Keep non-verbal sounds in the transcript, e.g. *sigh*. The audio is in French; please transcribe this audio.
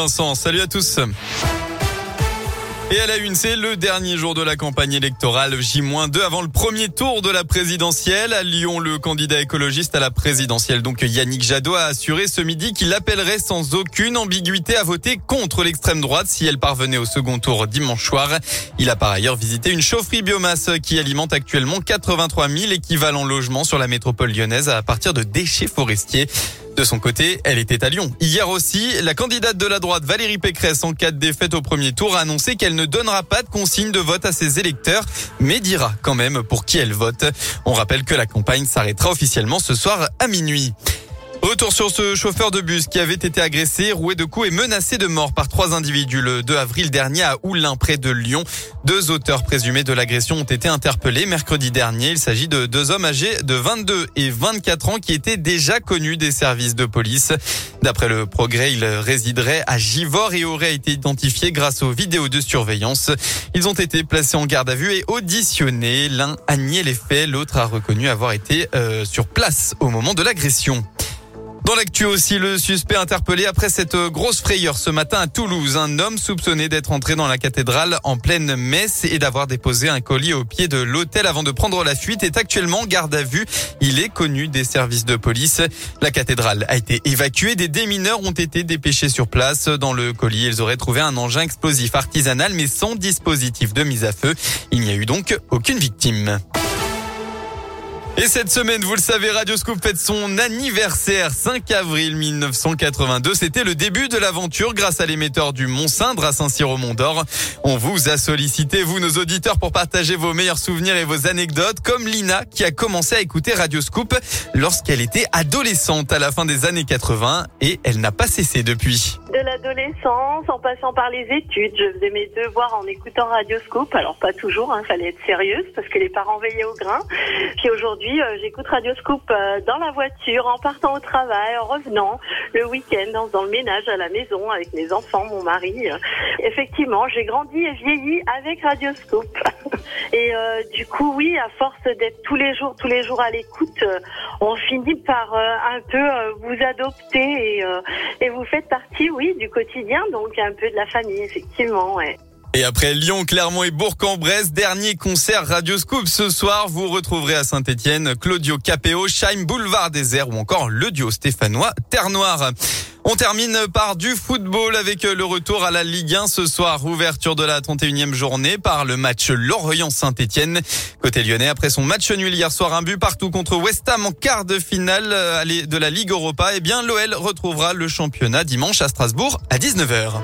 Vincent, salut à tous. Et à la une, c'est le dernier jour de la campagne électorale, J-2 avant le premier tour de la présidentielle. À Lyon, le candidat écologiste à la présidentielle, donc Yannick Jadot, a assuré ce midi qu'il appellerait sans aucune ambiguïté à voter contre l'extrême droite si elle parvenait au second tour dimanche soir. Il a par ailleurs visité une chaufferie biomasse qui alimente actuellement 83 000 équivalents logements sur la métropole lyonnaise à partir de déchets forestiers. De son côté, elle était à Lyon. Hier aussi, la candidate de la droite Valérie Pécresse, en cas de défaite au premier tour, a annoncé qu'elle ne donnera pas de consigne de vote à ses électeurs, mais dira quand même pour qui elle vote. On rappelle que la campagne s'arrêtera officiellement ce soir à minuit. Retour sur ce chauffeur de bus qui avait été agressé, roué de coups et menacé de mort par trois individus le 2 avril dernier à Oulin, près de Lyon. Deux auteurs présumés de l'agression ont été interpellés mercredi dernier. Il s'agit de deux hommes âgés de 22 et 24 ans qui étaient déjà connus des services de police. D'après le progrès, ils résideraient à Givors et auraient été identifiés grâce aux vidéos de surveillance. Ils ont été placés en garde à vue et auditionnés. L'un a nié les faits, l'autre a reconnu avoir été euh, sur place au moment de l'agression. Dans l'actu aussi, le suspect interpellé après cette grosse frayeur ce matin à Toulouse. Un homme soupçonné d'être entré dans la cathédrale en pleine messe et d'avoir déposé un colis au pied de l'hôtel avant de prendre la fuite est actuellement garde à vue. Il est connu des services de police. La cathédrale a été évacuée. Des démineurs ont été dépêchés sur place. Dans le colis, ils auraient trouvé un engin explosif artisanal mais sans dispositif de mise à feu. Il n'y a eu donc aucune victime. Et cette semaine, vous le savez, Radio Scoop fête son anniversaire 5 avril 1982. C'était le début de l'aventure grâce à l'émetteur du Mont-Cindre à Saint-Cyr-au-Mont-d'Or. On vous a sollicité, vous, nos auditeurs, pour partager vos meilleurs souvenirs et vos anecdotes, comme Lina, qui a commencé à écouter Radio Scoop lorsqu'elle était adolescente à la fin des années 80 et elle n'a pas cessé depuis. De l'adolescence, en passant par les études, je faisais mes devoirs en écoutant Radio Scoop. Alors pas toujours, hein, fallait être sérieuse parce que les parents veillaient au grain. Puis aujourd'hui, euh, j'écoute Radio Scoop euh, dans la voiture, en partant au travail, en revenant, le week-end, dans, le ménage à la maison avec mes enfants, mon mari. Effectivement, j'ai grandi et vieilli avec Radio Scoop. *laughs* Et euh, du coup, oui, à force d'être tous les jours, tous les jours à l'écoute, on finit par un peu vous adopter et, et vous faites partie, oui, du quotidien, donc un peu de la famille, effectivement. Ouais. Et après Lyon, Clermont et Bourg-en-Bresse, dernier concert Radio Scoop ce soir, vous retrouverez à Saint-Etienne Claudio Capéo, Scheim Boulevard Désert ou encore le duo stéphanois Terre Noire. On termine par du football avec le retour à la Ligue 1 ce soir. Ouverture de la 31e journée par le match Lorient-Saint-Etienne. Côté lyonnais, après son match nul hier soir, un but partout contre West Ham en quart de finale de la Ligue Europa, eh bien l'OL retrouvera le championnat dimanche à Strasbourg à 19h.